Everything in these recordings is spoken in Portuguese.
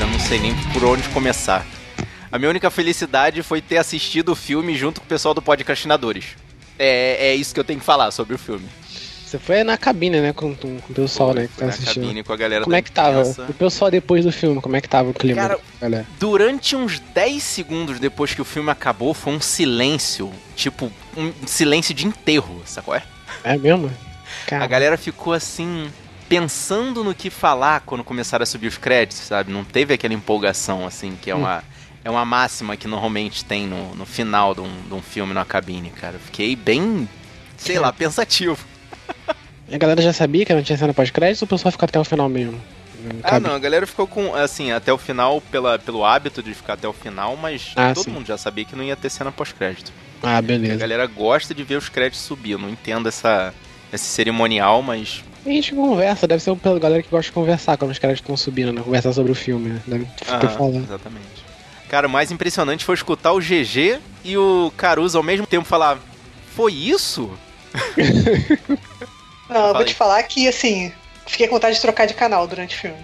cara, eu não sei nem por onde começar. A minha única felicidade foi ter assistido o filme junto com o pessoal do Podcastinadores. É, é isso que eu tenho que falar sobre o filme. Você foi na cabine, né, com, com o pessoal, né, que tá na assistindo. cabine com a galera Como da é que tava? imprensa. O pessoal depois do filme, como é que tava o clima? Cara, galera? Durante uns 10 segundos depois que o filme acabou, foi um silêncio, tipo, um silêncio de enterro, sacou? É? É mesmo? A Cara, galera ficou assim, pensando no que falar quando começaram a subir os créditos, sabe? Não teve aquela empolgação, assim, que é uma, é uma máxima que normalmente tem no, no final de um, de um filme na cabine, cara. Eu Fiquei bem, sei lá, pensativo. a galera já sabia que não tinha cena pós-crédito ou o pessoal ficou até o final mesmo? Ah, não, a galera ficou com, assim, até o final, pela, pelo hábito de ficar até o final, mas Ah, todo sim. mundo já sabia que não ia ter cena pós-crédito. Ah, A beleza. galera gosta de ver os créditos subir, eu não entendo essa, esse cerimonial, mas a gente conversa, deve ser pela galera que gosta de conversar quando os caras estão subindo, né? Conversar sobre o filme, né? Deve ter Aham, falando. Exatamente. Cara, o mais impressionante foi escutar o GG e o Caruso ao mesmo tempo falar: Foi isso? Não, eu vou Falei. te falar que, assim, fiquei com vontade de trocar de canal durante o filme.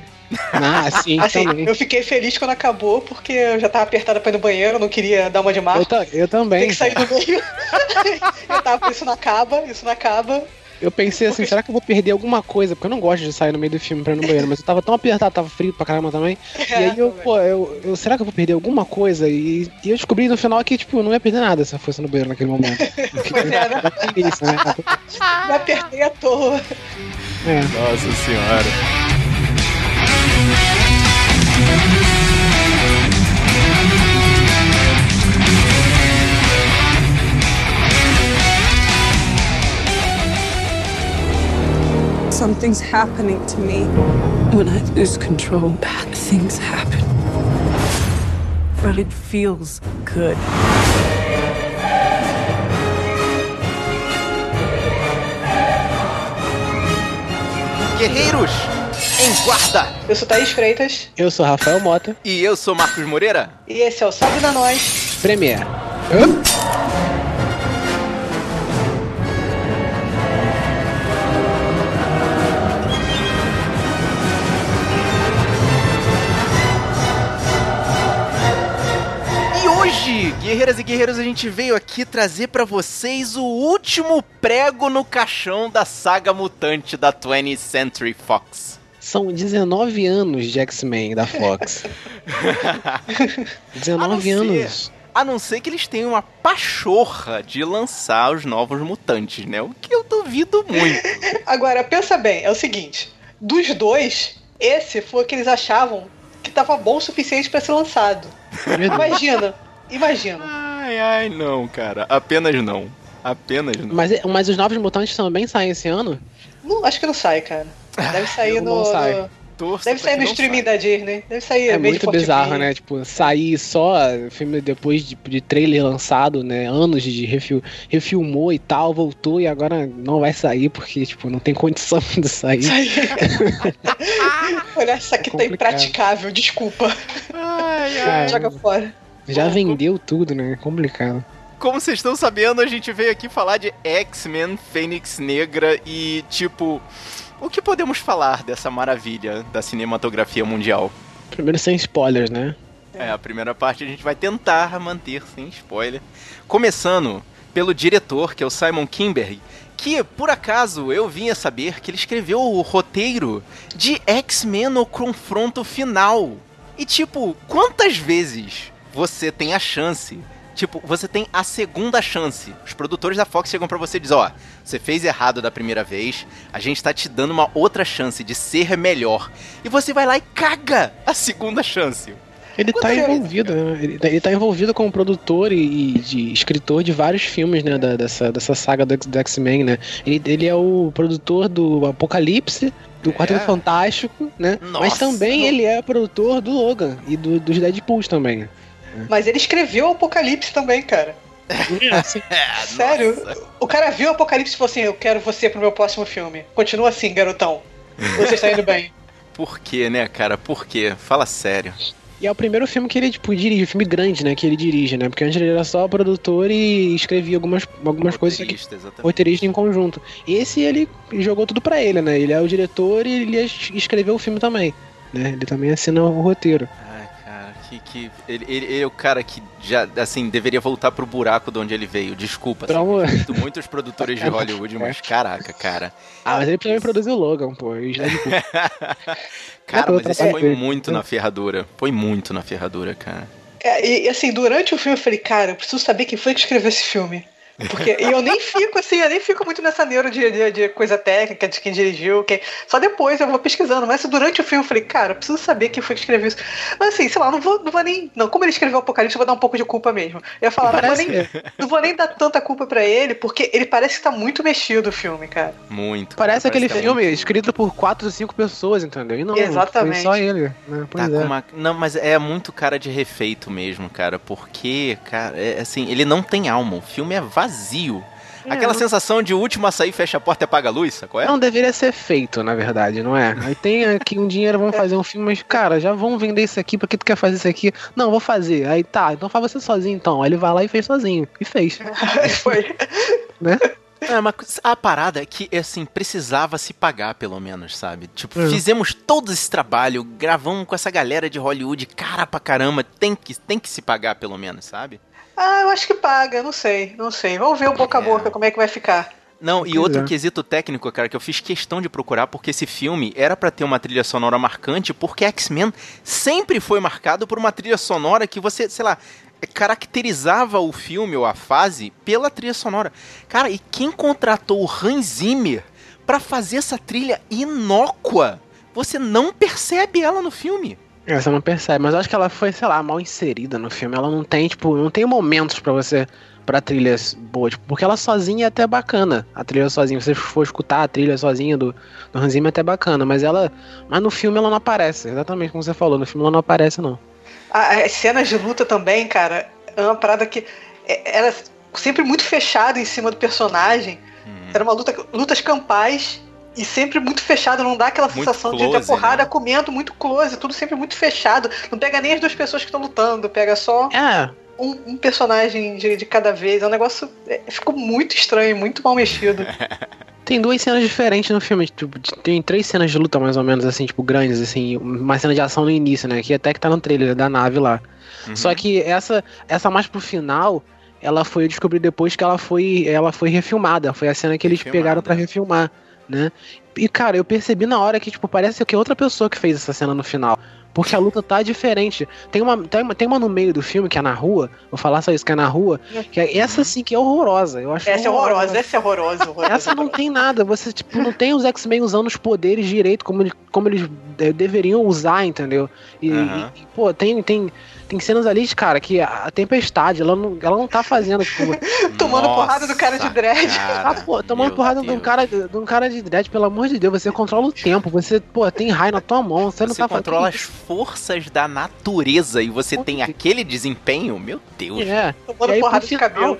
Ah, sim, Assim, também. eu fiquei feliz quando acabou, porque eu já tava apertada pra ir no banheiro, não queria dar uma de Eu, marca. eu Tem também. que sair do meio. eu tava, isso não acaba, isso não acaba. Eu pensei assim, Porque- será que eu vou perder alguma coisa? Porque eu não gosto de sair no meio do filme pra ir no banheiro, mas eu tava tão apertado, tava frio pra caramba também. E aí eu, pô, eu, eu- será que eu vou perder alguma coisa? E, e eu descobri no final que, tipo, eu não ia perder nada se eu fosse no banheiro naquele momento. Pois é, né? Isso, né? Me apertei à toa. É. Nossa senhora. Something's happening to me. When I lose control, bad things happen. But it feels good. Guerreiros, em guarda! Eu sou Thaís Freitas Eu sou Rafael Mota, E eu sou Marcos Moreira. e esse é o Salve da Nós. Premiere. E guerreiras e guerreiros, a gente veio aqui trazer pra vocês o último prego no caixão da saga mutante da 20th Century Fox. São 19 anos de X-Men da Fox. 19 A ser- anos. A não ser que eles tenham uma pachorra de lançar os novos mutantes, né? O que eu duvido muito. Agora, pensa bem, é o seguinte: dos dois, esse foi o que eles achavam que tava bom o suficiente pra ser lançado. Imagina, imagina. Ai, ai, não, cara. Apenas não. Apenas não. Mas, mas os novos mutantes também saem esse ano? Não, acho que não sai, cara. Deve sair não no. sai. no- Torça deve sair no streaming saia. da Disney. Deve sair É muito bizarro, né? Tipo, sair só filme depois de, de trailer lançado, né? Anos de refil, refilmou e tal, voltou e agora não vai sair porque, tipo, não tem condição de sair. Olha, isso aqui É tá impraticável, desculpa. Ai, ai. Joga fora. Já vendeu tudo, né? É complicado. Como vocês estão sabendo, a gente veio aqui falar de X-Men, Fênix Negra e, tipo, o que podemos falar dessa maravilha da cinematografia mundial? Primeiro sem spoilers, né? É, a primeira parte a gente vai tentar manter sem spoiler. Começando pelo diretor, que é o Simon Kimberg, que, por acaso, eu vinha saber que ele escreveu o roteiro de X-Men no confronto final. E, tipo, quantas vezes você tem a chance Tipo, você tem a segunda chance. Os produtores da Fox chegam pra você e dizem, ó, você fez errado da primeira vez, a gente tá te dando uma outra chance de ser melhor. E você vai lá e caga a segunda chance. Ele tá Quantas envolvido, né? Ele tá, ele tá envolvido como produtor e, e de escritor de vários filmes, né? da- dessa, dessa saga do, do X-Men, né? Ele, ele é o produtor do Apocalipse, do Quarteto Fantástico, né? Mas Nossa. também ele é produtor do Logan e do, dos Deadpools também. Mas ele escreveu o Apocalipse também, cara. assim, É, Sério? nossa. O cara viu o Apocalipse e falou assim: Eu quero você pro meu próximo filme. Continua assim, garotão. Você está indo bem. Por quê, né, cara? Por quê? Fala sério. E é o primeiro filme que ele, tipo, dirige, filme grande, né? Que ele dirige, né? Porque antes ele era só produtor e escrevia algumas, algumas coisas aqui. Roteirista, exatamente. roteirista em conjunto. Esse ele jogou tudo pra ele, né? Ele é o diretor e ele es- escreveu o filme também. né? Ele também assina o roteiro. Cara, que. que ele, ele, ele é o cara que já, assim, deveria voltar pro buraco de onde ele veio. Desculpa, Pra assim, um- muitos produtores de Hollywood, mas caraca, cara. Ah, mas ele também produziu o Logan, pô. Já de- Cara, mas esse foi muito na ferradura. Foi muito na ferradura, cara. É, e, e, assim, durante o filme eu falei, cara, eu preciso saber quem foi que escreveu esse filme. Porque, e eu nem fico assim, eu nem fico muito nessa neuro de, de, de coisa técnica, de quem dirigiu, quem. Só depois eu vou pesquisando. Mas durante o filme eu falei, cara, eu preciso saber quem foi que escreveu isso. Mas assim, sei lá, não vou, não vou nem. Não, como ele escreveu o Apocalipse, eu vou dar um pouco de culpa mesmo. Eu ia falar, não vou, Parece nem, não vou nem dar tanta culpa pra ele, porque ele parece que tá muito mexido o filme, cara. Muito. Parece cara, aquele que é filme escrito por quatro ou cinco pessoas, entendeu? E não, Exatamente. foi só ele. Né? Pois Tá é. com uma... Não, mas é muito cara de refeito mesmo, cara. Porque, cara, é assim, ele não tem alma. O filme é vazio. Aquela não- sensação de último a sair, fecha a porta e apaga a luz, sacou? É? Não deveria ser feito, na verdade, não é? Aí tem aqui um dinheiro, vamos fazer um filme, mas, cara, já vão vender isso aqui, pra que tu quer fazer isso aqui? Não, vou fazer. Aí tá, então faz você sozinho então. Aí ele vai lá e fez sozinho. E fez, foi. né? É, mas a parada é que, assim, precisava se pagar, pelo menos, sabe? Tipo, Hum. fizemos todo esse trabalho, gravamos com essa galera de Hollywood, cara pra caramba, tem que, tem que se pagar, pelo menos, sabe? Ah, eu acho que paga, não sei, não sei. Vamos ver o boca a É. boca, como é que vai ficar. Não, e outro é. quesito técnico, cara, que eu fiz questão de procurar, porque esse filme era pra ter uma trilha sonora marcante, porque X-Men sempre foi marcado por uma trilha sonora que você, sei lá, caracterizava o filme ou a fase pela trilha sonora. Cara, e quem contratou o Hans Zimmer pra fazer essa trilha inócua? Você não percebe ela no filme. É, Você não percebe, mas eu acho que ela foi, sei lá, mal inserida no filme. Ela não tem, tipo, não tem momentos pra você. Pra trilhas boas, tipo, porque ela sozinha é até bacana. A trilha sozinha, se você for escutar a trilha sozinha do, do Hans Zimmer é até bacana, mas ela. Mas no filme ela não aparece, exatamente como você falou, no filme ela não aparece, não. A- As cenas de luta também, cara, é uma parada que é- era sempre muito fechada em cima do personagem. Hum. Era uma luta, lutas campais e sempre muito fechada, não dá aquela Muito sensação de ter close, porrada né? comendo, muito close, tudo sempre muito fechado. Não pega nem as duas pessoas que estão lutando, pega só É, um, um personagem de, de cada vez. É um negócio. é, ficou muito estranho, muito mal mexido. Tem duas cenas diferentes no filme. Tipo, tem três cenas de luta, mais ou menos, assim, tipo, grandes, assim. Uma cena de ação no início, né? Que até que tá no trailer da nave lá. Uhum. Só que essa, essa mais pro final, ela foi, eu descobri depois que ela foi, ela foi refilmada. Foi a cena que eles Refilmada. pegaram pra refilmar, né? E, cara, eu percebi na hora que, tipo, parece que é outra pessoa que fez essa cena no final. Porque a luta tá diferente. Tem uma, tem, uma, tem uma no meio do filme, que é na rua, vou falar só isso, que é na rua, que é essa sim que é horrorosa. Eu acho Essa é horrorosa, essa é horrorosa. horrorosa essa não tem nada, você tipo, não tem os X-Men usando os poderes direito como, como eles eh, deveriam usar, entendeu? E, Aham. e, pô, tem, tem, tem cenas ali, cara, que a Tempestade, ela não, ela não tá fazendo, tipo, Tomando Nossa, porrada do cara de dread. cara, ah, pô, tomando porrada de um, cara, de um cara de dread, pelo amor de Deus, você controla o tempo, você, pô, tem raio na tua mão, você, não Você tá controla as fazendo. forças da natureza e você tem aquele desempenho, meu Deus. É, Tomando aí, porrada de final, cabelo.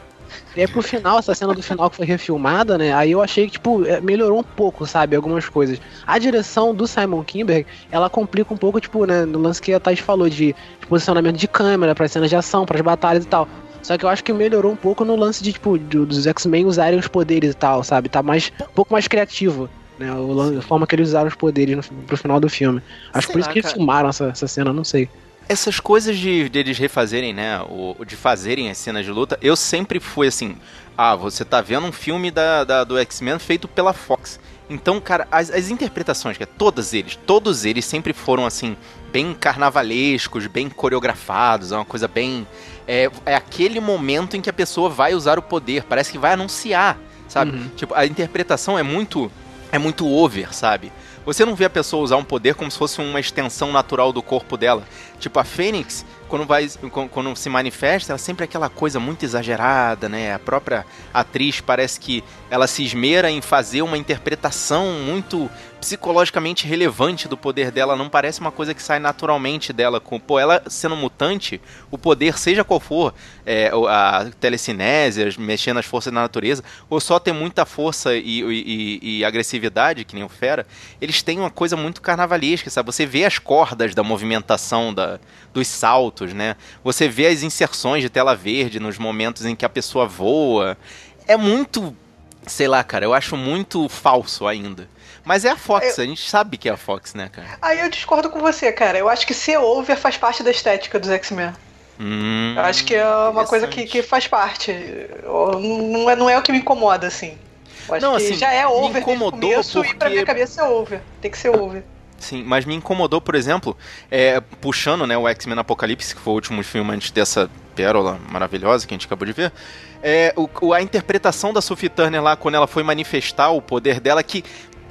E aí pro final, essa cena do final que foi refilmada, né? Aí eu achei que, tipo, é, melhorou um pouco, sabe? Algumas coisas. A direção do Simon Kinberg, ela complica um pouco, tipo, né? No lance que a Thais falou de, de posicionamento de câmera, para cenas de ação, para as batalhas e tal. Só que eu acho que melhorou um pouco no lance de, tipo, do- dos X-Men usarem os poderes e tal, sabe? Tá mais, um pouco mais criativo, né? A forma que eles usaram os poderes no, pro final do filme. Acho Sei por isso lá, que eles cara. filmaram essa, essa cena, não sei. Essas coisas de, de eles refazerem, né? O, de fazerem as cenas de luta, eu sempre fui assim. Ah, você tá vendo um filme da, da- do X-Men feito pela Fox. Então, cara, as, as interpretações, que é todas eles, todos eles sempre foram assim, bem carnavalescos, bem coreografados, é uma coisa bem. É, é aquele momento em que a pessoa vai usar o poder, parece que vai anunciar, sabe? Uhum. Tipo, a interpretação é muito. É muito over, sabe? Você não vê a pessoa usar um poder como se fosse uma extensão natural do corpo dela. Tipo, a Fênix, quando, vai, quando, se manifesta, ela sempre é aquela coisa muito exagerada, né? A própria atriz parece que ela se esmera em fazer uma interpretação muito psicologicamente relevante do poder dela. Não parece uma coisa que sai naturalmente dela. Com, pô, ela sendo mutante, o poder, seja qual for, é, a telecinésia, mexendo as forças da natureza, ou só ter muita força e- e- e agressividade, que nem o Fera, eles têm uma coisa muito carnavalesca, sabe? Você vê as cordas da movimentação da, dos saltos, né? Você vê as inserções de tela verde nos momentos em que a pessoa voa. É muito sei lá, cara, eu acho muito falso ainda. Mas é a Fox, Eu- a gente sabe que é a Fox, né, cara? Aí eu discordo com você, cara. Eu acho que ser over faz parte da estética dos X-Men. Hum, Eu acho que é uma coisa que, que faz parte. Não é, não é o que me incomoda, assim. Eu acho Não, que assim, já é me over o incomodou começo e pra porque- minha cabeça é over. Tem que ser over. Sim, mas me incomodou, por exemplo, é, puxando né, o X-Men Apocalipse, que foi o último filme antes dessa pérola maravilhosa que a gente acabou de ver. É, o- a interpretação da Sophie Turner lá, quando ela foi manifestar o poder dela, que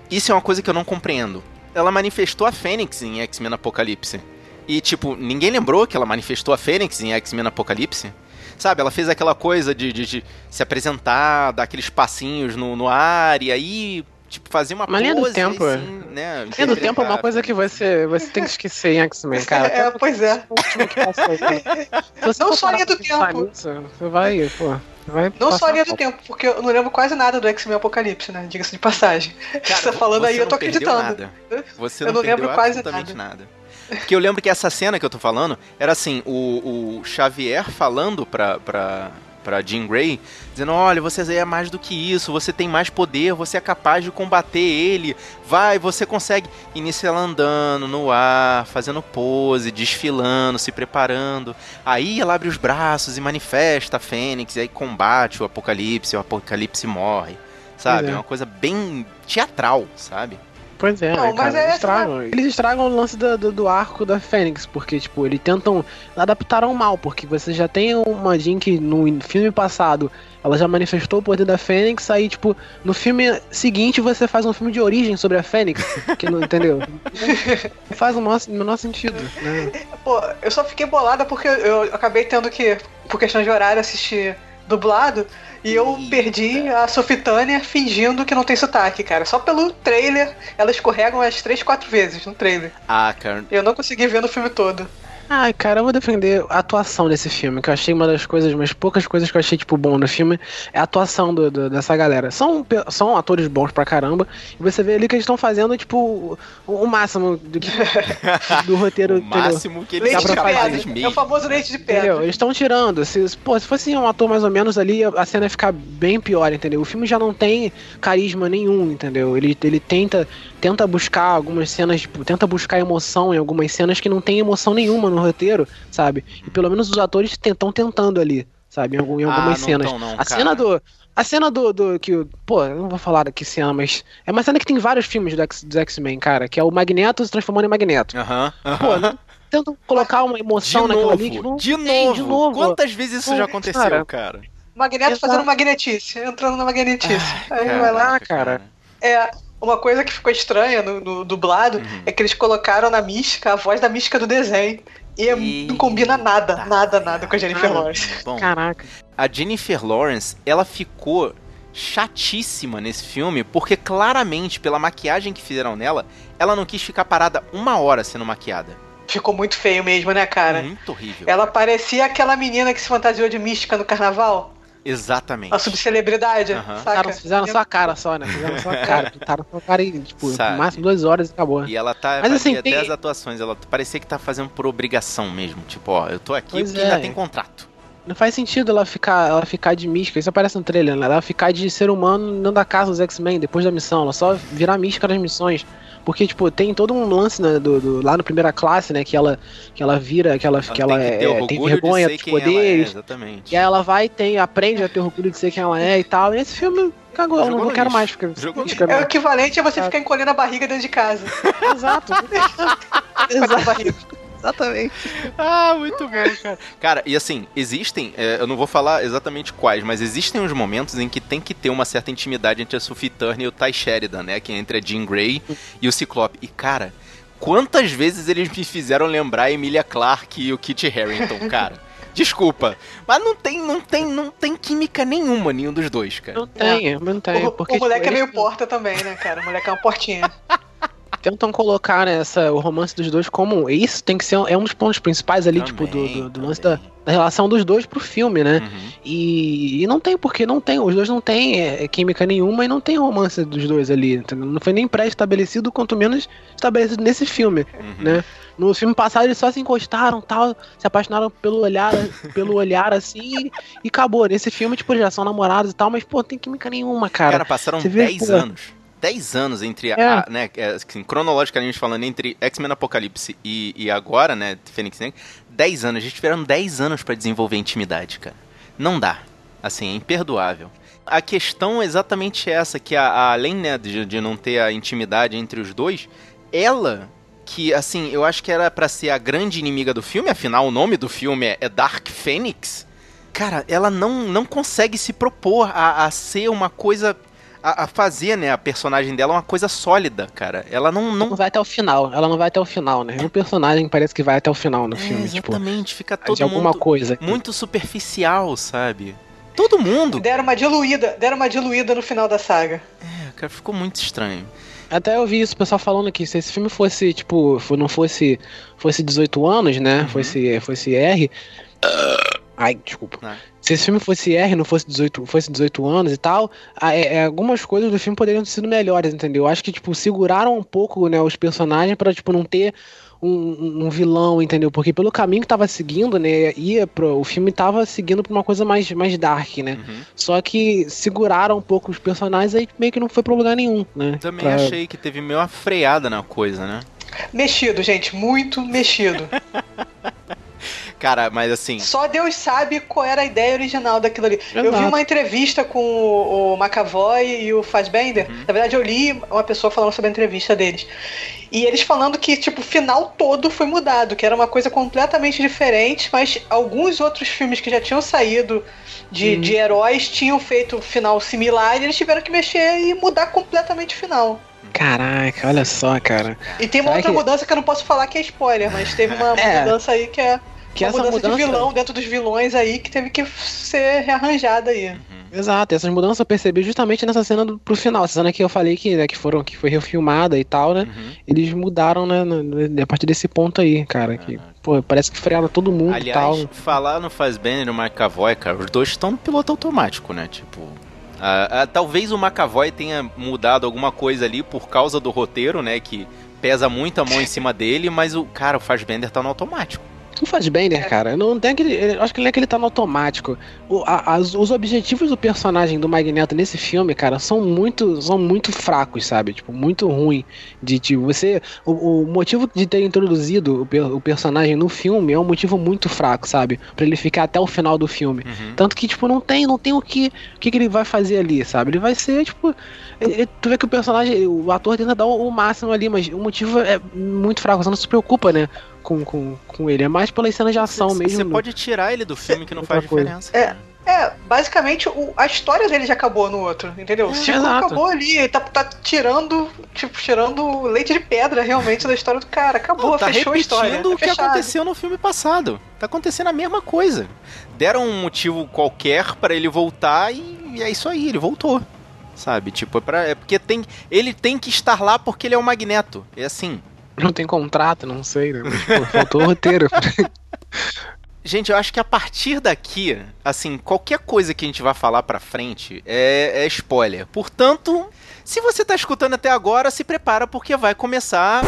isso é uma coisa que eu não compreendo. Ela manifestou a Fênix em X-Men Apocalipse. E, tipo, ninguém lembrou que ela manifestou a Fênix em X-Men Apocalipse? Sabe, ela fez aquela coisa de, de- de se apresentar, dar aqueles passinhos no, no ar e aí, tipo, fazer uma Mas linha do pose, tempo, assim, né? Linha do tempo é uma coisa que você, você tem que esquecer em X-Men, cara. É, pois é. O último que passou, você Não só linha do tempo. nisso, Você vai, pô. Vai Não só a linha do tempo, porque eu não lembro quase nada do X-Men Apocalipse, né? Diga-se de passagem. Cara, você tá falando você aí, eu tô não acreditando. nada. Você Eu não, não perdeu lembro quase absolutamente nada. Porque eu lembro que essa cena que eu tô falando era assim, o, o Xavier falando pra, pra, pra Jean Grey, dizendo, olha, você é mais do que isso, você tem mais poder, você é capaz de combater ele, vai, você consegue. E nisso ela andando no ar, fazendo pose, desfilando, se preparando. Aí ela abre os braços e manifesta a Fênix, e aí combate o Apocalipse, o Apocalipse morre. Sabe? É é. uma coisa bem teatral, sabe? Pois é, Não, né, mas é eles estragam. Eles estragam o lance do, do, do arco da Fênix, porque, tipo, eles tentam. Adaptaram mal, porque você já tem uma Jean que no filme passado ela já manifestou o poder da Fênix, aí, tipo, no filme seguinte você faz um filme de origem sobre a Fênix, que não entendeu? Não faz o menor, o menor sentido, né? Pô, eu só fiquei bolada porque eu acabei tendo que, por questão de horário, assistir dublado. E eu Eita. perdi a Sofitânia fingindo que não tem sotaque, cara. Só pelo trailer, ela escorrega umas 3, 4 vezes no trailer. Ah, cara, Eu não consegui ver no filme todo. Ai, cara, eu vou defender a atuação desse filme, que eu achei uma das coisas, umas poucas coisas que eu achei, tipo, bom no filme, é a atuação do- do- dessa galera. São, são atores bons pra caramba, e você vê ali que eles estão fazendo, tipo, o, o máximo do, que- do roteiro, o entendeu? máximo que eles Leite pra capazes pedra. mesmo. É o famoso leite de pedra. Entendeu? Eles estão tirando. Se, pô, se fosse um ator mais ou menos ali, a cena ia ficar bem pior, entendeu? O filme já não tem carisma nenhum, entendeu? Ele, ele tenta, tenta buscar algumas cenas, tipo, tenta buscar emoção em algumas cenas que não tem emoção nenhuma no roteiro, sabe? E pelo menos os atores estão tentando ali, sabe? Em, algum- em Ah, algumas não cenas. tão não, a cara. cena do. A cena do, do que. Pô, eu não vou falar que cena, mas. É uma cena que tem vários filmes do X-Men, cara, que é o Magneto se transformando em Magneto. Aham, Pô, aham. não tentam colocar uma De emoção naquilo novo, ali que não de tem, novo. de novo. Quantas vezes isso Pô, já aconteceu, cara. cara? Magneto Exato. fazendo magnetice, entrando na magnetice. Aí vai lá. lá, cara. É, uma coisa que ficou estranha no, no dublado Uhum. é que eles colocaram na mística a voz da mística do desenho. E é- não combina nada, nada, nada com a Jennifer. Lawrence. Bom, Caraca. a Jennifer Lawrence, ela ficou chatíssima nesse filme, porque claramente, pela maquiagem que fizeram nela, ela não quis ficar parada uma hora sendo maquiada. Ficou muito feio mesmo, né, cara? Muito horrível. Ela parecia aquela menina que se fantasiou de mística no carnaval. Exatamente. A subcelebridade, Aham. saca? Cara, fizeram só a cara só, né? Fizeram só a cara. Pintaram só a cara e, tipo, Sabe. no máximo duas horas e acabou. E ela tá. Mas, assim, fazia tem- até as atuações, ela parecia que tá fazendo por obrigação mesmo. Tipo, ó, eu tô aqui Pois porque é. ainda tem contrato. Não faz sentido ela ficar, ela ficar de mística, isso aparece no trailer, né? Ela ficar de ser humano dentro da casa dos X-Men depois da missão, ela só virar mística nas missões. Porque, tipo, tem todo um lance né, do, do- lá no primeira classe, né? Que ela, que ela vira, que ela, que ela tem é, tem de vergonha dos ela é, poderes. exatamente. E aí ela vai e tem, aprende a ter orgulho de ser quem ela é e tal. E esse filme cagou, eu não, no quero mais ficar É o não. equivalente a você Ah. ficar encolhendo a barriga dentro de casa. Exato. Barriga. Exatamente. Ah, muito bom, cara. Cara, e assim, existem, é, eu não vou falar exatamente quais, mas existem uns momentos em que tem que ter uma certa intimidade entre a Sophie Turner e o Ty Sheridan, né? Que é entre a Jean Grey e o Ciclope. E, cara, quantas vezes eles me fizeram lembrar a Emilia Clarke e o Kit Harington, cara? Desculpa, mas não tem, não tem, não tem química nenhuma nenhum dos dois, cara. Não tem, não tem. O, porque, o moleque tipo, é meio porta também, né, cara? O moleque é uma portinha. tentam colocar né, essa, o romance dos dois como. Isso tem que ser é um dos pontos principais ali, tipo, do, do, do lance da, da, relação dos dois pro filme, né? Uhum. E, e, não tem porque não tem. Os dois não têm é, química nenhuma e não tem romance dos dois ali. Entendeu? Não foi nem pré-estabelecido, quanto menos estabelecido nesse filme, uhum. né? No filme passado eles só se encostaram, tal, se apaixonaram pelo olhar, pelo olhar assim e acabou. Nesse filme, tipo, já são namorados e tal, mas, pô, não tem química nenhuma, cara. Cara, passaram 10 anos. 10 anos entre é. a, né, é, assim, cronologicamente falando, entre X-Men Apocalipse e, e agora, né, Fênix Negra, 10 anos. A gente tiveram 10 anos para desenvolver intimidade, cara. Não dá. Assim, é imperdoável. A questão é exatamente essa, que a, a, além né, de, de não ter a intimidade entre os dois, ela que, assim, eu acho que era para ser a grande inimiga do filme, afinal o nome do filme é, é Dark Phoenix. Cara, ela não, não consegue se propor a, a ser uma coisa. A, a, fazer, né, a personagem dela uma coisa sólida, cara. Ela não, não. Não vai até o final. Ela não vai até o final, né? Um personagem parece que vai até o final no é, filme. Tipo, exatamente, tipo, fica todo de alguma mundo coisa. muito superficial, sabe? Todo mundo. Deram uma diluída, deram uma diluída no final da saga. É, cara, ficou muito estranho. Até eu vi isso, o pessoal falando que se esse filme fosse, tipo, não fosse fosse 18 anos, né? Uhum. Fosse, fosse R. Ai, desculpa. Ah. Se esse filme fosse R, não fosse 18, fosse 18 anos e tal, é, é, algumas coisas do filme poderiam ter sido melhores, entendeu? Acho que, tipo, seguraram um pouco, né, os personagens para tipo, não ter um, um, vilão, entendeu? Porque pelo caminho que tava seguindo, né, ia pro, o filme tava seguindo pra uma coisa mais, mais dark, né? Uhum. Só que seguraram um pouco os personagens aí meio que não foi pro lugar nenhum, né? Também pra... achei que teve meio uma freada na coisa, né? Mexido, gente, muito mexido. Cara, mas assim. Só Deus sabe qual era a ideia original daquilo ali. Exato. Eu vi uma entrevista com o, o McAvoy e o Fassbender. Uhum. Na verdade, eu li uma pessoa falando sobre a entrevista deles. E eles falando que, tipo, o final todo foi mudado, que era uma coisa completamente diferente, mas alguns outros filmes que já tinham saído de, uhum. de heróis tinham feito final similar e eles tiveram que mexer e mudar completamente o final. Caraca, olha só, cara. E tem uma Será outra que... mudança que eu não posso falar que é spoiler, mas teve uma, é. mudança aí que é que uma essa mudança, mudança, de vilão dentro dos vilões aí que teve que ser rearranjada aí. Uhum. Exato, essas mudanças eu percebi justamente nessa cena do, pro final. Essa cena que eu falei que, né, que, foram, que foi refilmada e tal, né? Uhum. Eles mudaram, né, a partir desse ponto aí, cara. Que, pô, parece que frearam todo mundo Aliás, e tal. falar no Fazbender e no McAvoy, cara, os dois estão no piloto automático, né? Tipo, Uh, uh, talvez o McAvoy tenha mudado alguma coisa ali por causa do roteiro, né? Que pesa muito a mão em cima dele, mas o cara, o Fassbender tá no automático. O Fassbender, é. cara, não tem aquele. acho que não é que ele tá no automático. O, a, as, os objetivos do personagem do Magneto nesse filme, cara, são muito, são muito fracos, sabe? Tipo, muito ruim. De tipo, você. O, o motivo de ter introduzido o, o, personagem no filme é um motivo muito fraco, sabe? para ele ficar até o final do filme. Uhum. Tanto que, tipo, não tem, não tem o que. O que, que ele vai fazer ali, sabe? Ele vai ser, tipo. Ele, tu vê que o personagem, o ator tenta dar o, o máximo ali, mas o motivo é muito fraco, você não se preocupa, né? Com, com, com ele. É mais pelas cenas de ação cê, mesmo. Você pode tirar ele do filme que não faz diferença. É. É, basicamente o, a história dele já acabou no outro, entendeu? É, o ciclo exato. acabou ali, ele tá, tá tirando, tipo, tirando leite de pedra realmente da história do cara. Acabou, não, tá fechou a história. o que aconteceu no filme passado. Tá acontecendo a mesma coisa. Deram um motivo qualquer para ele voltar e, e, é isso aí, ele voltou. Sabe? Tipo, é, pra, é porque tem. Ele tem que estar lá porque ele é o Magneto. É assim. Não tem contrato, não sei, né? Faltou o roteiro. Gente, eu acho que a partir daqui, assim, qualquer coisa que a gente vai falar pra frente é, é spoiler. Portanto, se você tá escutando até agora, se prepara porque vai começar.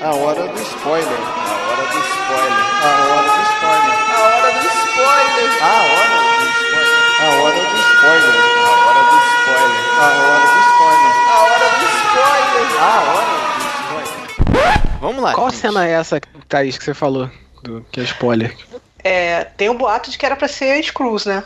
A hora do spoiler. A hora do spoiler. A hora do spoiler. A hora do spoiler. A hora do spoiler. A hora do spoiler. A hora do spoiler. A hora do spoiler. A hora do spoiler. A hora Vamos lá. Qual gente. cena é essa, Thaís, que você falou? Do, que é spoiler? É, tem um boato de que era pra ser Screws, né?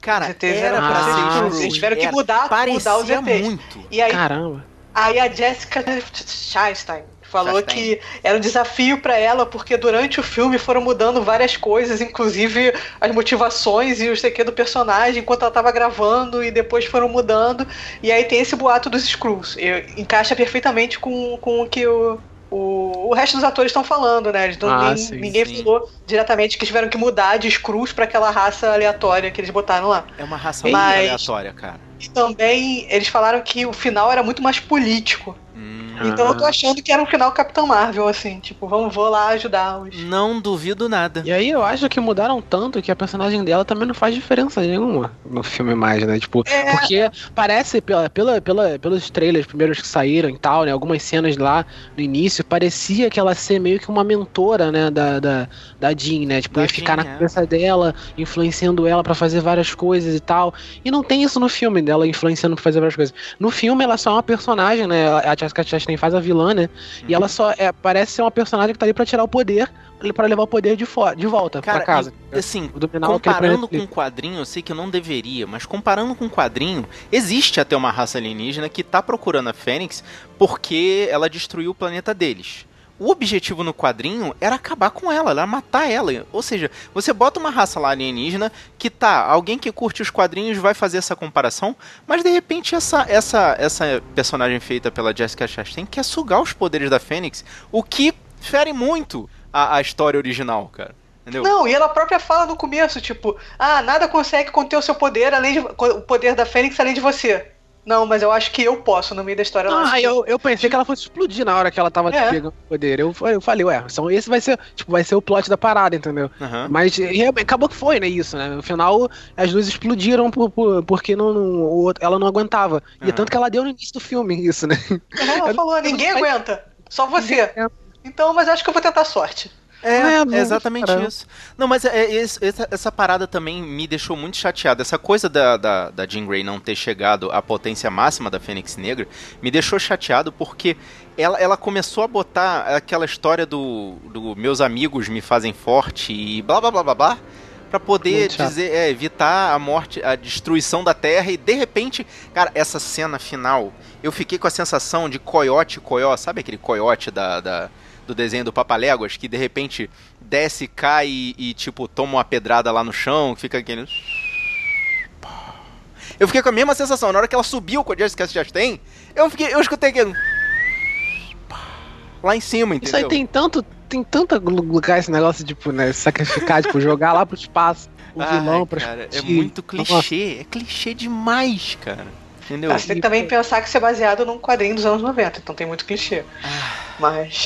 Cara, ZTs era, pra ah, ser Screws. Eles tiveram que mudar, mudar os ZTs. muito. E aí, Caramba. Aí a Jessica Chastain falou que era um desafio para ela, porque durante o filme foram mudando várias coisas, inclusive as motivações e o que do personagem, enquanto ela tava gravando, e depois foram mudando. E aí tem esse boato dos Screws. encaixa perfeitamente com, com o que o, o, o resto dos atores estão falando, né? Eles não, ah, nem, sim, ninguém sim. falou diretamente que tiveram que mudar de Screws para aquela raça aleatória que eles botaram lá. É uma raça Mas, aleatória, cara. E também eles falaram que o final era muito mais político. Hum. Então eu tô achando que era um final Capitão Marvel, assim, tipo, vamos, vou lá ajudar os. Não duvido nada. E aí eu acho que mudaram tanto que a personagem dela também não faz diferença nenhuma no filme mais, né? Tipo, É. porque parece, pela, pela, pela, pelos trailers primeiros que saíram e tal, né? Algumas cenas lá no início, parecia que ela ser meio que uma mentora, né? Da, da, da Jean, né? Tipo, Da ia ficar Jean, na é. cabeça dela, influenciando ela pra fazer várias coisas e tal. E não tem isso no filme dela influenciando pra fazer várias coisas. No filme ela só é uma personagem, né? A Jessica Chastain faz a vilã, né? E ela só é, parece ser uma personagem que tá ali pra tirar o poder, pra levar o poder de, de volta Cara, pra casa. e, assim, comparando com o quadrinho, eu sei que eu não deveria, mas comparando com o quadrinho, existe até uma raça alienígena que tá procurando a Fênix porque ela destruiu o planeta deles. O objetivo no quadrinho era acabar com ela, era matar ela. Ou seja, você bota uma raça lá alienígena que tá, alguém que curte os quadrinhos vai fazer essa comparação, mas de repente essa essa essa personagem feita pela Jessica Chastain quer sugar os poderes da Fênix, o que fere muito a, a história original, cara. Entendeu? Não, e ela própria fala no começo, tipo, ah, nada consegue conter o seu poder além de. o poder da Fênix além de você. Não, mas eu acho que eu posso no meio da história. Ah, que- eu, eu pensei que ela fosse explodir na hora que ela tava É. pegando o poder. Eu, eu falei, ué, são, esse vai ser, tipo, vai ser o plot da parada, entendeu? Aham. Mas e, acabou que foi, né, isso, né? No final, as luzes explodiram por, por- porque não, não- ela não aguentava. E é Aham. tanto que ela deu no início do filme, isso, né? Ela Eu- falou, eu ninguém aguenta, só você. Então, mas acho que eu vou tentar sorte. É, É, exatamente caramba. isso. Não, mas é, é essa, essa parada também me deixou muito chateado. Essa coisa da, da, da Jean Grey não ter chegado à potência máxima da Fênix Negra me deixou chateado porque ela, ela começou a botar aquela história do, do meus amigos me fazem forte e blá blá blá blá blá. Pra poder dizer, é, evitar a morte, a destruição da Terra e de repente, cara, essa cena final, eu fiquei com a sensação de coiote, coió, sabe aquele coiote da, da- do desenho do Papaléguas, que de repente desce, cai e, e, tipo, toma uma pedrada lá no chão, fica aquele. Eu fiquei com a mesma sensação. Na hora que ela subiu com a Jessica Chastain, eu fiquei. Eu escutei aquele. Lá em cima, entendeu? Isso aí tem tanto, tem tanto lugar esse negócio, tipo, né, sacrificar, tipo, jogar lá pro espaço o Ai, vilão pra cara, é muito clichê. É clichê demais, cara. Entendeu? Ah, você tem que também pensar que isso é baseado num quadrinho dos anos 90, então tem muito clichê. Ah. Mas.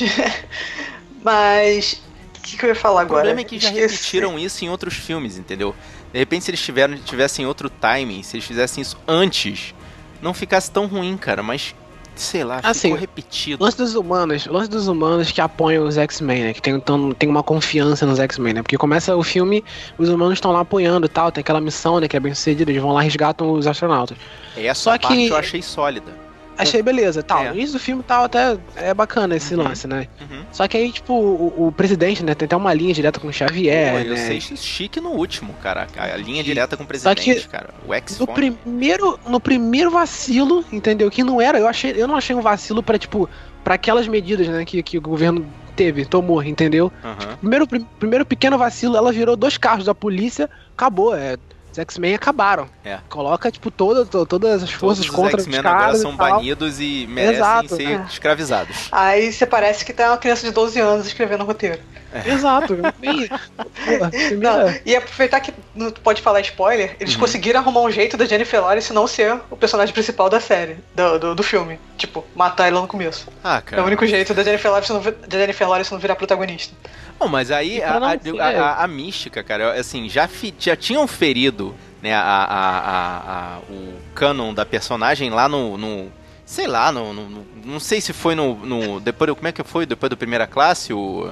Mas. O que, que eu ia falar O agora? problema é que já Esqueci. repetiram isso em outros filmes, entendeu? De repente, se eles tiveram, tivessem outro timing, se eles fizessem isso antes, não ficasse tão ruim, cara. Mas, sei lá, Assim, ficou repetido. Lance dos humanos, lance dos humanos que apoiam os X-Men, né? Que tem, tão- tem uma confiança nos X-Men, né? Porque começa o filme, os humanos estão lá apoiando e tal, tem aquela missão, né? Que é bem sucedida, eles vão lá e resgatam os astronautas. Essa só parte que- eu achei sólida. Achei beleza, tal. É. No início do filme tal, até é bacana esse Uhum. lance, né? Uhum. Só que aí, tipo, o, o presidente, né? Tem até uma linha direta com o Xavier, Pô, eu né? sei chique no último, cara. A linha direta com o Só que presidente, cara. O No X-Fone. primeiro, no primeiro vacilo, entendeu? Que não era, eu achei, eu não achei um vacilo pra, tipo, para aquelas medidas, né, que, que o governo teve, tomou, entendeu? Aham. Primeiro, prim- primeiro pequeno vacilo, ela virou dois carros da polícia, acabou, é, os X-Men acabaram. É. Coloca, tipo, toda, to- todas as forças Todos contra os X-Men agora são e banidos e merecem Exato, ser é. escravizados. Aí você parece que tá uma criança de 12 anos escrevendo o roteiro. Exato. Bem, porra, Não, e aproveitar que não pode falar spoiler, eles Uhum. conseguiram arrumar um jeito da Jennifer Lawrence não ser o personagem principal da série, do, do, do filme. Tipo, matar ela no começo. Ah, É cara. o único jeito da Jennifer Lawrence não, da Jennifer Lawrence não virar protagonista. Não, mas aí E a, a- a- a- mística, cara, assim, já, fi- já tinham ferido né, a, a- a- a- o canon da personagem lá no. no- sei lá, no, no- não sei se foi no, no. Depois. Como é que foi? Depois do primeira classe? O.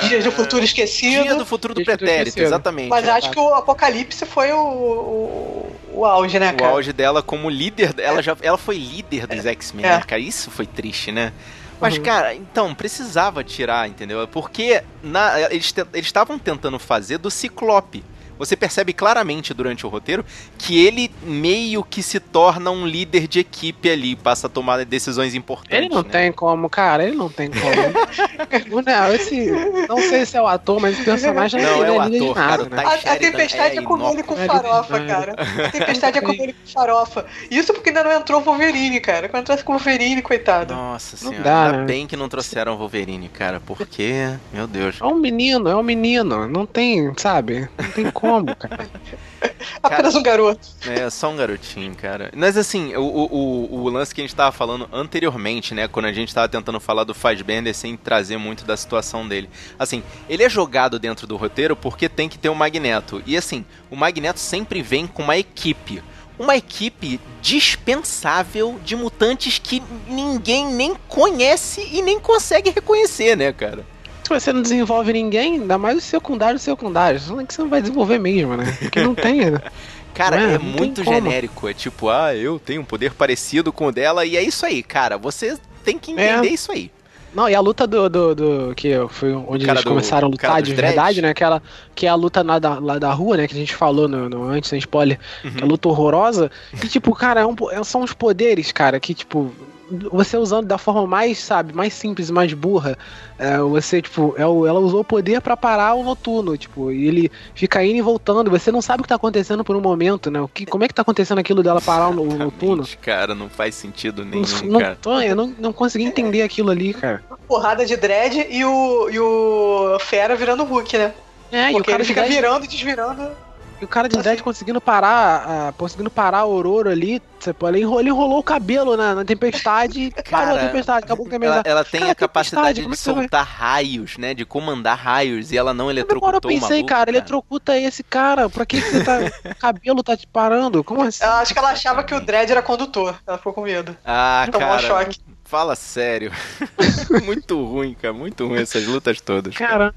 Dias do Futuro Esquecido. Dia do futuro do Dia do Futuro pretérito, Esquecido. exatamente. Mas É. acho que o Apocalipse foi o, o, o auge, né, o cara? auge dela como líder, ela já ela foi líder dos X-Men, É. né, cara? Isso foi triste, né? Mas, Uhum. cara, então, precisava tirar, entendeu? Porque na- eles estavam tentando fazer do Ciclope. Você percebe claramente durante o roteiro que ele meio que se torna um líder de equipe ali, passa a tomar decisões importantes. Ele não né? tem como, cara, ele não tem como. não, esse, não sei se é o ator, mas o personagem Não, ele é o líder de ator, cara, né? A, a Sheridan tempestade é é, comer ele com farofa, É cara. A tempestade é comer ele com farofa. Isso porque ainda não entrou o Wolverine, cara. Quando entrasse com o Wolverine, coitado. Nossa Não senhora, dá, ainda né? bem que não trouxeram o Wolverine, cara, porque, meu Deus. É um menino, é um menino. Não tem, sabe? Não tem como, cara. Apenas um garoto. É, só um garotinho, cara. Mas assim, o, o, o, lance que a gente tava falando anteriormente, né? Quando a gente tava tentando falar do Fassbender sem trazer muito da situação dele. Assim, ele é jogado dentro do roteiro porque tem que ter o Magneto. E assim, o Magneto sempre vem com uma equipe. Uma equipe dispensável de mutantes que ninguém nem conhece e nem consegue reconhecer, né, cara? Se você não desenvolve ninguém, ainda mais os secundários secundários. Não é que você não vai desenvolver mesmo, né? Porque não tem. né? Cara, é? é, muito como. genérico. É tipo, ah, eu tenho um poder parecido com o dela, e é isso aí, cara. Você tem que entender É. isso aí. Não, e a luta do. do, do- que foi onde Cara eles do- começaram a lutar de dreads? verdade, né? Aquela, que é a luta lá da, lá da rua, né? Que a gente falou no, no- antes, sem spoiler. Que é a luta horrorosa. E, tipo, cara, é um é- são os poderes, cara, que, tipo. Você usando da forma mais, sabe, mais simples, mais burra, é, você, tipo, é ela usou o poder pra parar o noturno, tipo, e ele fica indo e voltando, você não sabe o que tá acontecendo por um momento, né? O que, como é que tá acontecendo aquilo dela parar o, noturno? Cara, não faz sentido nenhum, Não, não, cara. tô- eu não, não consegui entender aquilo ali, cara. Porrada de dread e o, e o Fera virando Hulk, né? É, e o Porque cara ele fica 10 virando e desvirando. E o cara de 10 conseguindo parar, a- conseguindo parar a Aurora ali, pode, ele enrolou, ele enrolou o cabelo na, na tempestade e parou a Cara, tempestade, acabou com a Ela, tempestade. ela tem Cara, a capacidade de é você vai- soltar raios, né? De comandar raios, e ela não Agora eu eletrocutou pensei, maluco, cara, eletrocuta esse cara, pra que, que você tá. o cabelo tá te parando? Como assim? Eu acho que ela achava que o dread era condutor. Ela ficou com medo. Ah, Tomou um cara, choque. fala sério. muito ruim, cara, muito ruim essas lutas todas. cara.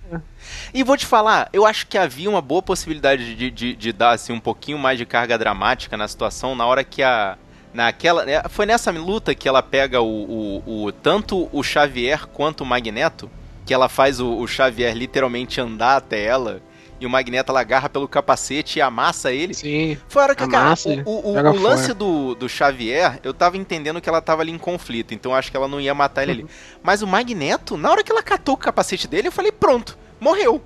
E vou te falar, eu acho que havia uma boa possibilidade de, de, de dar assim, um pouquinho mais de carga dramática na situação na hora que a. Naquela, né, foi nessa luta que ela pega o, o, o- tanto o Xavier quanto o Magneto, que ela faz o, o Xavier literalmente andar até ela, e o Magneto ela agarra pelo capacete e amassa ele. Sim. Foi a hora que, cara, Amassa, o, o, o- o lance do, do Xavier, eu tava entendendo que ela tava ali em conflito, então eu acho que ela não ia matar ele ali. Mas o Magneto, na hora que ela catou o capacete dele, eu falei, pronto, morreu.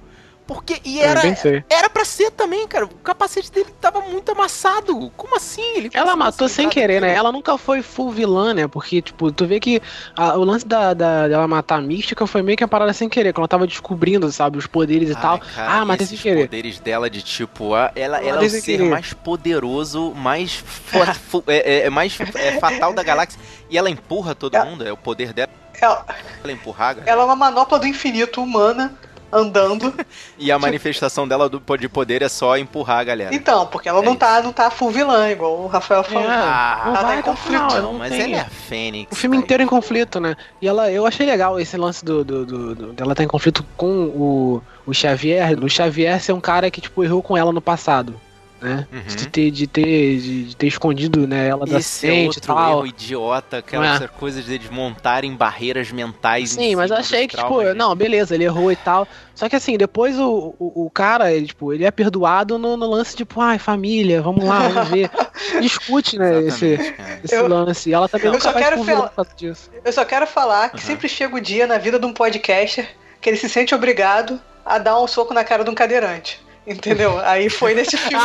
Porque, e era, era pra ser também, cara. O capacete dele tava muito amassado. Como assim? Ele Ela conseguiu matou se sem querer, né? Ela nunca foi full vilã, né? Porque, tipo, tu vê que a- o lance da, da- dela matar a mística foi meio que a parada sem querer, quando ela tava descobrindo, sabe, os poderes e Ai, tal. cara, ah, matei sem querer. poderes dela de tipo, ah, ela, Matei ela é o ser querer. mais poderoso, mais fo- fo- é, é- é mais é, fatal da galáxia. E ela empurra todo É. mundo, é o poder dela, Ela, ela galera. ela é uma manopla do infinito humana andando. E a manifestação dela do, de poder é só empurrar a galera. Então, porque ela É não, isso. tá, não tá full vilã, igual o Rafael falou. É. Ah, ela tá em conflito, final, não, não mas tem. ela é a Fênix. O filme velho. inteiro em conflito, né? E ela, eu achei legal esse lance do, do, do- do- dela tá em conflito com o, o Xavier, o Xavier ser um cara que, tipo, errou com ela no passado. Né? Uhum. De, ter, de, ter, de, de ter escondido né, ela da Esse é frente e outro tal. erro idiota, aquelas Não coisas de desmontarem barreiras mentais. em Sim, mas eu achei que, tipo, né? não, beleza, ele errou e tal. Só que assim, depois o, o, o cara, ele, tipo, ele é perdoado no, no lance, tipo, ai, família, vamos lá, vamos ver. Discute, né, esse, esse Eu- lance. E ela também eu só quero falar- disso. Eu só quero falar que Aham. sempre chega o dia na vida de um podcaster que ele se sente obrigado a dar um soco na cara de um cadeirante. Entendeu? Aí foi nesse filme.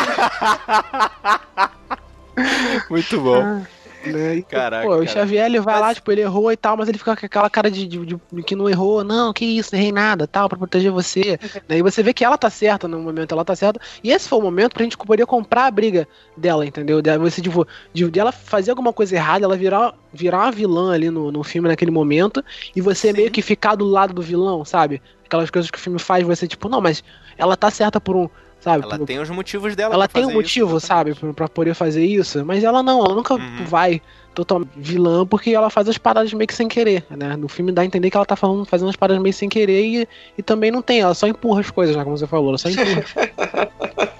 Muito bom. Né? E, Caraca, pô, o cara. Xavier ele vai Mas- lá, tipo, ele errou e tal, mas ele fica com aquela cara de, de- de que não errou, não, que isso, não errei nada, tal, pra proteger você. Daí você vê que ela tá certa no momento, ela tá certa. E esse foi o momento pra gente poder comprar a briga dela, entendeu? De você, tipo, de, de ela fazer alguma coisa errada, ela virar, virar uma vilã ali no, no filme naquele momento, e você Sim. meio que ficar do lado do vilão, sabe? Aquelas coisas que o filme faz, você, tipo, não, mas ela tá certa por um. Sabe, Ela por- tem os motivos dela. ela pra tem um motivo, isso, sabe, pra poder fazer isso, mas ela não, ela nunca Uhum. vai totalmente vilã porque ela faz as paradas meio que sem querer, né? No filme dá a entender que ela tá falando, fazendo as paradas meio sem querer e, e também não tem, ela só empurra as coisas, né, como você falou, ela só empurra.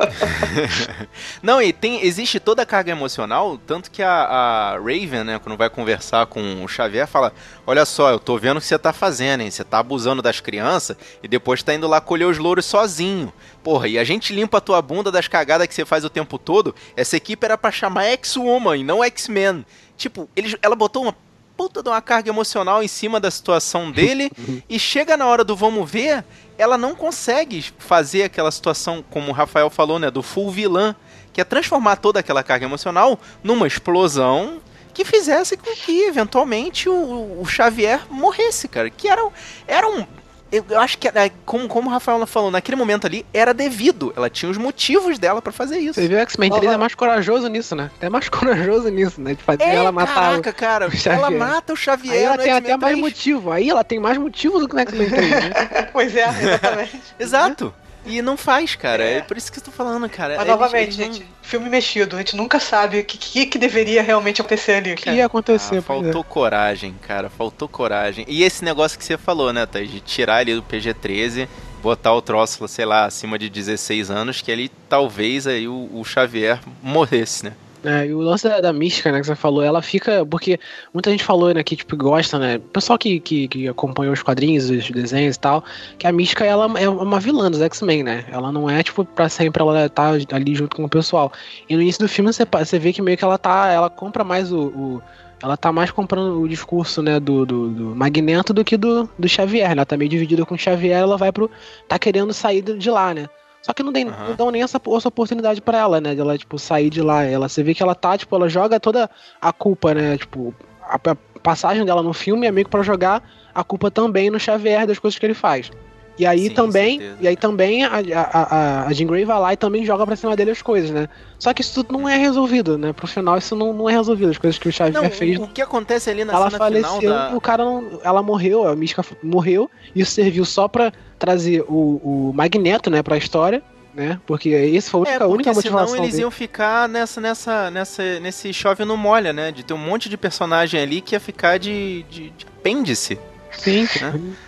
Não, e tem, existe toda a carga emocional, tanto que a, a Raven, né, quando vai conversar com o Xavier, fala: Olha só, eu tô vendo o que você tá fazendo, hein? Você tá abusando das crianças e depois tá indo lá colher os louros sozinho. Porra, e a gente limpa a tua bunda das cagadas que você faz o tempo todo. Essa equipe era pra chamar X-Woman e não X-Men. Tipo, eles, ela botou uma puta de uma carga emocional em cima da situação dele e chega na hora do vamos ver, ela não consegue fazer aquela situação, como o Rafael falou, né, do full vilã, que é transformar toda aquela carga emocional numa explosão que fizesse com que eventualmente o, o Xavier morresse, cara, que era, era um eu, eu acho que, é, como, como o Rafael falou, naquele momento ali era devido. Ela tinha os motivos dela pra fazer isso. Você viu o X-Men 3 é mais corajoso nisso, né? É mais corajoso nisso, né? De fazer ela matar caraca, o... cara, o ela mata o Xavier. Aí ela no tem até mais 3. motivo. Aí ela tem mais motivo do que no X-Men 3, né? pois é, exatamente. Exato. E não faz, cara. É, por isso que eu tô falando, cara. Mas Eles- novamente, eles não- gente, filme mexido, a gente nunca sabe o que, que, que deveria realmente acontecer ali, O que ia acontecer? Ah, é. faltou coragem, cara. Faltou coragem. E esse negócio que você falou, né, Thaís? De tirar ele do PG-13, botar o troço, sei lá, acima de 16 anos, que ali talvez aí o, o Xavier morresse, né? É, e o lance da, da mística, né, que você falou, ela fica. Porque muita gente falou, né, que tipo, gosta, né? Pessoal que, que, que acompanhou os quadrinhos, os desenhos e tal, que a mística ela é uma vilã dos X-Men, né? Ela não é, tipo, pra sempre ela tá ali junto com o pessoal. E no início do filme você, você vê que meio que ela tá. Ela compra mais o. o- ela tá mais comprando o discurso, né, do, do, do Magneto do que do, do Xavier. né? Ela tá meio dividida com o Xavier, ela vai pro. tá querendo sair de lá, né? Só que não, tem, Aham. não dão nem essa, essa oportunidade pra ela, né? De ela, tipo, sair de lá. Ela, você vê que ela tá, tipo, ela joga toda a culpa, né? Tipo, a, a passagem dela no filme é meio que pra jogar a culpa também no Xavier das coisas que ele faz. E aí Sim, também, certeza. e aí também a, a, a, a Jean Grey vai lá e também joga pra cima dele as coisas, né? Só que isso tudo não é resolvido, né? Pro final isso não, não é resolvido. As coisas que o Xavier Não, fez o que acontece ali na ela cena faleceu final da... o cara não. Ela morreu, a Mística morreu. Isso serviu só pra trazer o, o Magneto, né, pra história, né? Porque esse foi a única, É, a única porque senão motivação eles dele. iam ficar nessa, nessa, nessa, nesse chove não molha, né? De ter um monte de personagem ali que ia ficar de, de, de apêndice. Sim,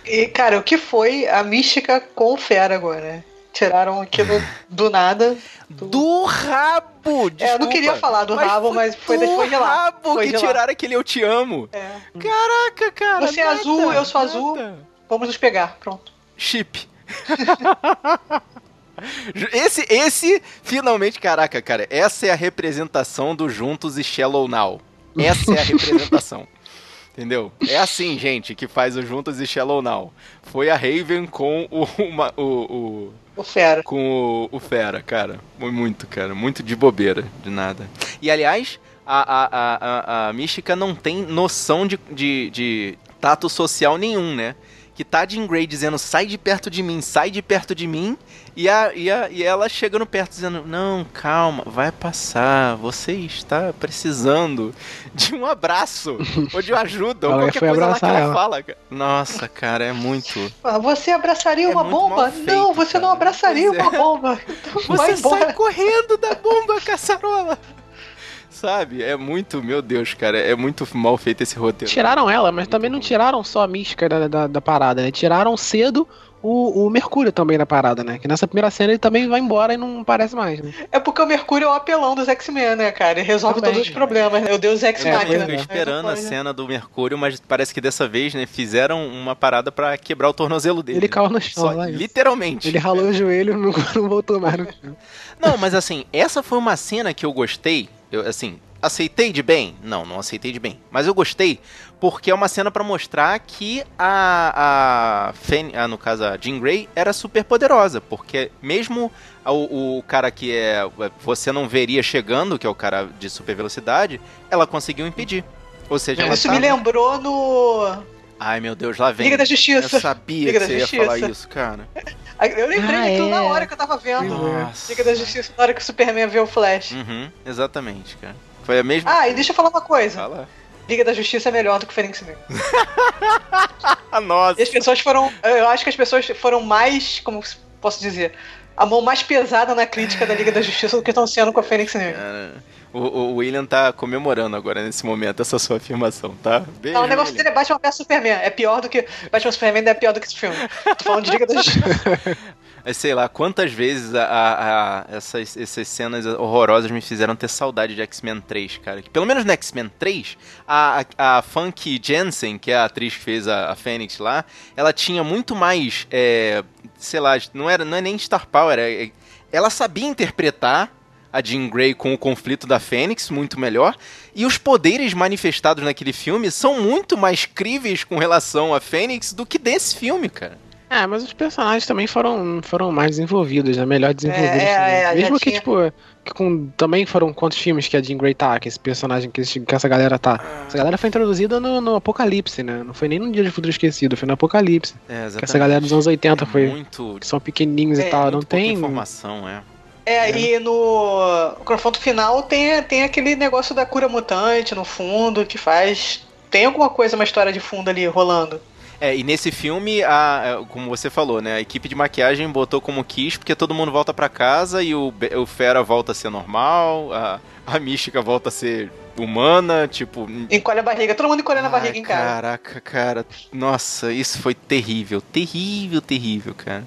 E, cara, o que foi a mística com o Fera agora? né? Tiraram aquilo do nada. Do rabo! É, eu não queria desculpa. falar do rabo, mas foi do depois de lá. rabo Foi que lá. tiraram aquele eu te amo. É. Caraca, cara. Você é nada, azul, eu sou azul. nada. Vamos nos pegar, pronto. Chip. Esse, esse, finalmente, caraca, cara, essa é a representação do Juntos e Shallow Now. Essa é a representação. Entendeu? É assim, gente, que faz o Juntos e Shallow Now. Foi a Raven com o, uma- o, o- O Fera. com o, o Fera, cara. Muito, cara. Muito de bobeira, de nada. E aliás, a, a, a, a, a Mística não tem noção de, de, de tato social nenhum, né? Que tá Jean Grey dizendo, sai de perto de mim, sai de perto de mim. E, a, e, a, e ela chegando perto dizendo, não, calma, vai passar. Você está precisando de um abraço, ou de ajuda, ou Ela qualquer foi coisa lá que abraçar ela ela. fala. Nossa, cara, é muito... Ah, Você abraçaria É uma bomba? feito, não, você não cara. abraçaria Pois é. uma bomba. Então Você sai correndo da bomba, caçarola! Sabe? É muito, meu Deus, cara, é muito mal feito esse roteiro. Tiraram ela, mas Muito também não tiraram só a mística da, da, da parada, né? Tiraram cedo o, o Mercúrio também da parada, né? Que nessa primeira cena ele também vai embora e não aparece mais, né? É porque o Mercúrio é o apelão dos X-Men, né, cara? Ele resolve Também. todos os problemas. né? O Deus tô né? esperando a pode. cena do Mercúrio, mas parece que dessa vez, né, fizeram uma parada pra quebrar o tornozelo dele. Ele caiu no chão Só, lá. isso. literalmente. Ele ralou o joelho e não, não voltou mais no chão. Não, mas assim, essa foi uma cena que eu gostei. Eu, assim, aceitei de bem? Não, não aceitei de bem. Mas eu gostei porque é uma cena pra mostrar que a, a Fen, ah, no caso a Jean Grey, era super poderosa. Porque mesmo o, o cara que é você não veria chegando, que é o cara de super velocidade, ela conseguiu impedir. Ou seja, ela Isso tá- me lembrou no Ai meu Deus, lá vem. Liga da Eu Justiça. sabia Liga que você ia Justiça. falar isso, cara. Eu lembrei Ah, daquilo é. na hora que eu tava vendo. Nossa. Liga da Justiça, na hora que o Superman vê o Flash. Uhum, exatamente, cara. Foi a mesma. Ah, e deixa eu falar uma coisa. Fala. Liga da Justiça é melhor do que o Fênix Negra. Ah, nossa. E as pessoas foram. Eu acho que as pessoas foram mais. Como posso dizer? A mão mais pesada na crítica da Liga da Justiça do que estão sendo com a Fênix Negra. O, o William tá comemorando agora nesse momento essa sua afirmação, tá? Beijo, Não, o negócio dele é Batman vs Superman. É pior do que. Batman Superman é pior do que esse filme. Tô falando de Liga da Justiça. É, sei lá, quantas vezes a, a- a- essas, essas cenas horrorosas me fizeram ter saudade de X-Men 3, cara. Pelo menos no X-Men 3, a, a, a Funky Jensen, que é a atriz que fez a, a Fênix lá, ela tinha muito mais, é, sei lá, não, era, não é nem Star Power, é- é- ela sabia interpretar a Jean Grey com o conflito da Fênix muito melhor, e os poderes manifestados naquele filme são muito mais críveis com relação à Fênix do que desse filme, cara. É, mas os personagens também foram, foram mais desenvolvidos, né? Melhor desenvolvidos. É, é, Mesmo que, tinha- tipo, que com, também foram quantos filmes que a Jean Grey tá, que esse personagem, que, esse- que essa galera tá. Essa galera foi introduzida no, no Apocalipse, né? Não foi nem no Dia de Futuro Esquecido, foi no Apocalipse. É, Que exatamente. essa galera dos anos 80 É foi. Muito, Que são pequenininhos É, e tal. Não tem. informação, é. É, e no confronto final tem, tem aquele negócio da cura mutante no fundo que faz. Tem alguma coisa, uma história de fundo ali rolando. É, e nesse filme, a, a- como você falou, né? A equipe de maquiagem botou como quis, porque todo mundo volta pra casa e o, o Fera volta a ser normal, a, a Mística volta a ser humana, tipo. Encolhe a barriga, todo mundo encolhendo a barriga em casa. Caraca, cara. Nossa, isso foi terrível. Terrível, terrível, cara.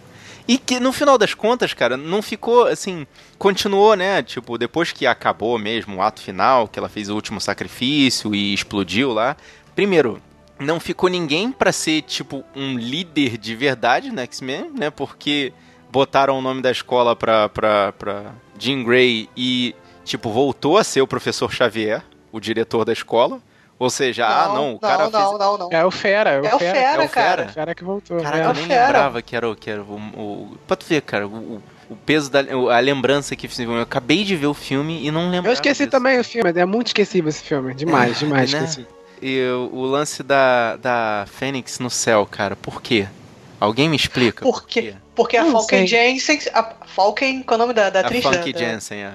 E que no final das contas, cara, não ficou assim. Continuou, né? Tipo, depois que acabou mesmo o ato final, que ela fez o último sacrifício e explodiu lá. Primeiro, não ficou ninguém pra ser, tipo, um líder de verdade no X-Men, né? Porque botaram o nome da escola pra, pra, pra Jean Grey e, tipo, voltou a ser o professor Xavier, o diretor da escola. Ou seja, ah, não, o cara não, fez. não, não, não. É o Fera, é o É o Fera. Fera, É o cara. Fera. O Fera que voltou. Caraca, é. eu É nem o Fera. lembrava que era, o- que era o, o. Pra tu ver, cara, o, o peso da. A lembrança que fizeram. Eu acabei de ver o filme e não lembro. Eu esqueci também o filme, é muito esquecível esse filme. Demais, demais, né? esqueci. E o, lance da, da Fênix no céu, cara, por quê? Alguém me explica? Por quê? Porque a Falken sei. Jensen. A Falken, qual é o nome da, da A atriz? Da, da- Jensen, é.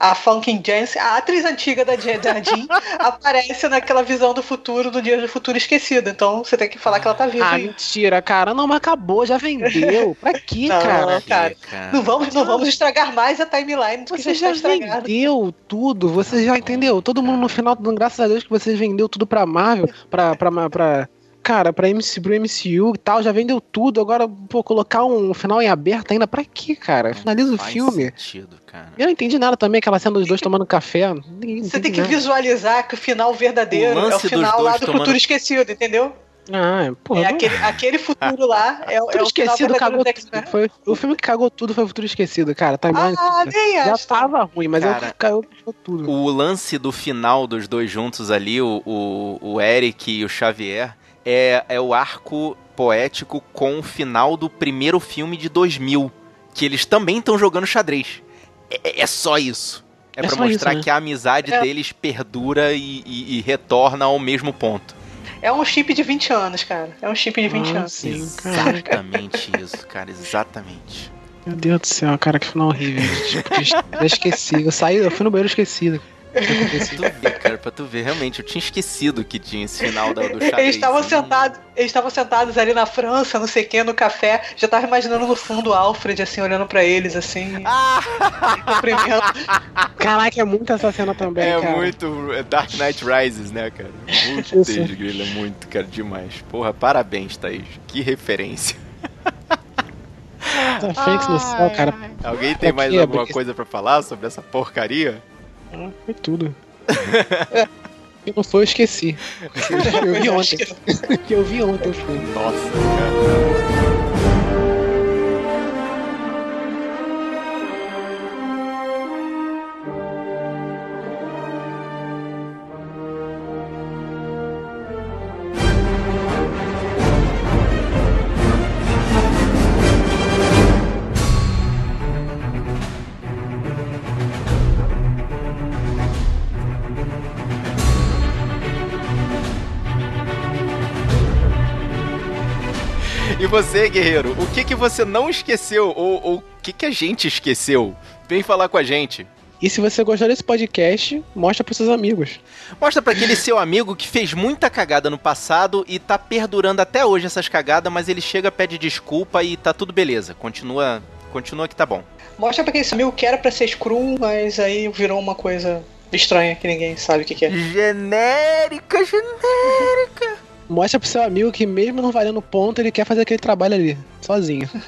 A Falken Jensen, a atriz antiga da, Jean, aparece naquela visão do futuro, do dia do futuro esquecido. Então você tem que falar que ela tá viva. Ah, aí. mentira, cara. Não, mas acabou, já vendeu. Pra quê, Não, cara? cara. cara. Não vamos, não vamos estragar mais a timeline do que Você já já está estragado. vendeu tudo, você já entendeu. Todo mundo no final, graças a Deus que você vendeu tudo pra Marvel, pra. pra, pra cara, pra MC, pro MCU e tal, já vendeu tudo. Agora, pô, colocar um final em aberto ainda, pra quê, cara? Finaliza o Faz filme. sentido, cara. Eu não entendi nada também, aquela cena dos dois tomando café. Ninguém Você tem que nada. visualizar que o final verdadeiro O é o final lá do tomando- futuro esquecido, entendeu? Ah, porra. É não- aquele, aquele futuro lá é, o- Futuro é o Esquecido cagou tudo. Foi, o filme que cagou tudo foi o Futuro Esquecido, cara. Timeline Ah, nem já acho. tava ruim, mas Cara, eu caiu cagou tudo. O lance do final dos dois juntos ali, o, o, o Eric e o Xavier, é, é o arco poético com o final do primeiro filme de 2000, que eles também estão jogando xadrez. É, é só isso. É, É pra só mostrar isso, né? que a amizade É. deles perdura e, e- e retorna ao mesmo ponto. É um chip de 20 anos, cara. É um chip de 20 Ah, anos. sim. Exatamente isso, cara, exatamente. Meu Deus do céu, cara, que final horrível. Tipo, eu esqueci. Eu saí, eu fui no banheiro esquecido. Pra tu ver, cara, pra tu ver, realmente, eu tinha esquecido que tinha esse final da, do xadrez. Eles estavam sentados, eles estavam sentados ali na França, não sei o que, no café. Já tava imaginando no fundo o Alfred, assim, olhando pra eles, assim. Ah! Caraca, é muito essa cena também, É cara. muito é Dark Knight Rises, né, cara? Muito. Thaís Grilo, é muito, cara, demais. Porra, parabéns, Thaís. Que referência. Essa Fênix no céu, cara. Alguém tem mais Aqui é alguma porque- coisa pra falar sobre essa porcaria? Ah, Foi tudo. E não foi, eu esqueci. Eu vi ontem. Eu vi ontem o filme. Nossa, cara. E você, guerreiro, o que que você não esqueceu? Ou o que que a gente esqueceu? Vem falar com a gente. E se você gostou desse podcast, mostra pros seus amigos. Mostra pra aquele seu amigo que fez muita cagada no passado e tá perdurando até hoje essas cagadas, mas ele chega, pede desculpa e tá tudo beleza. Continua, continua que tá bom. Mostra pra quem esse amigo que era pra ser Screw, mas aí virou uma coisa estranha que ninguém sabe o que, que é. Genérica, genérica. Mostra pro seu amigo que mesmo não valendo ponto, ele quer fazer aquele trabalho ali, sozinho.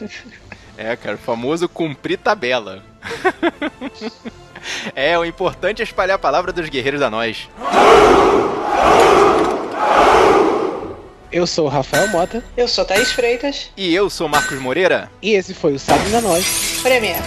É, cara, o famoso cumprir tabela. é, o importante é espalhar a palavra dos guerreiros da nós. Eu sou o Rafael Mota Eu sou Thaís Freitas, E eu sou Marcos Moreira. e esse foi o Sabe da Nós. Premiere.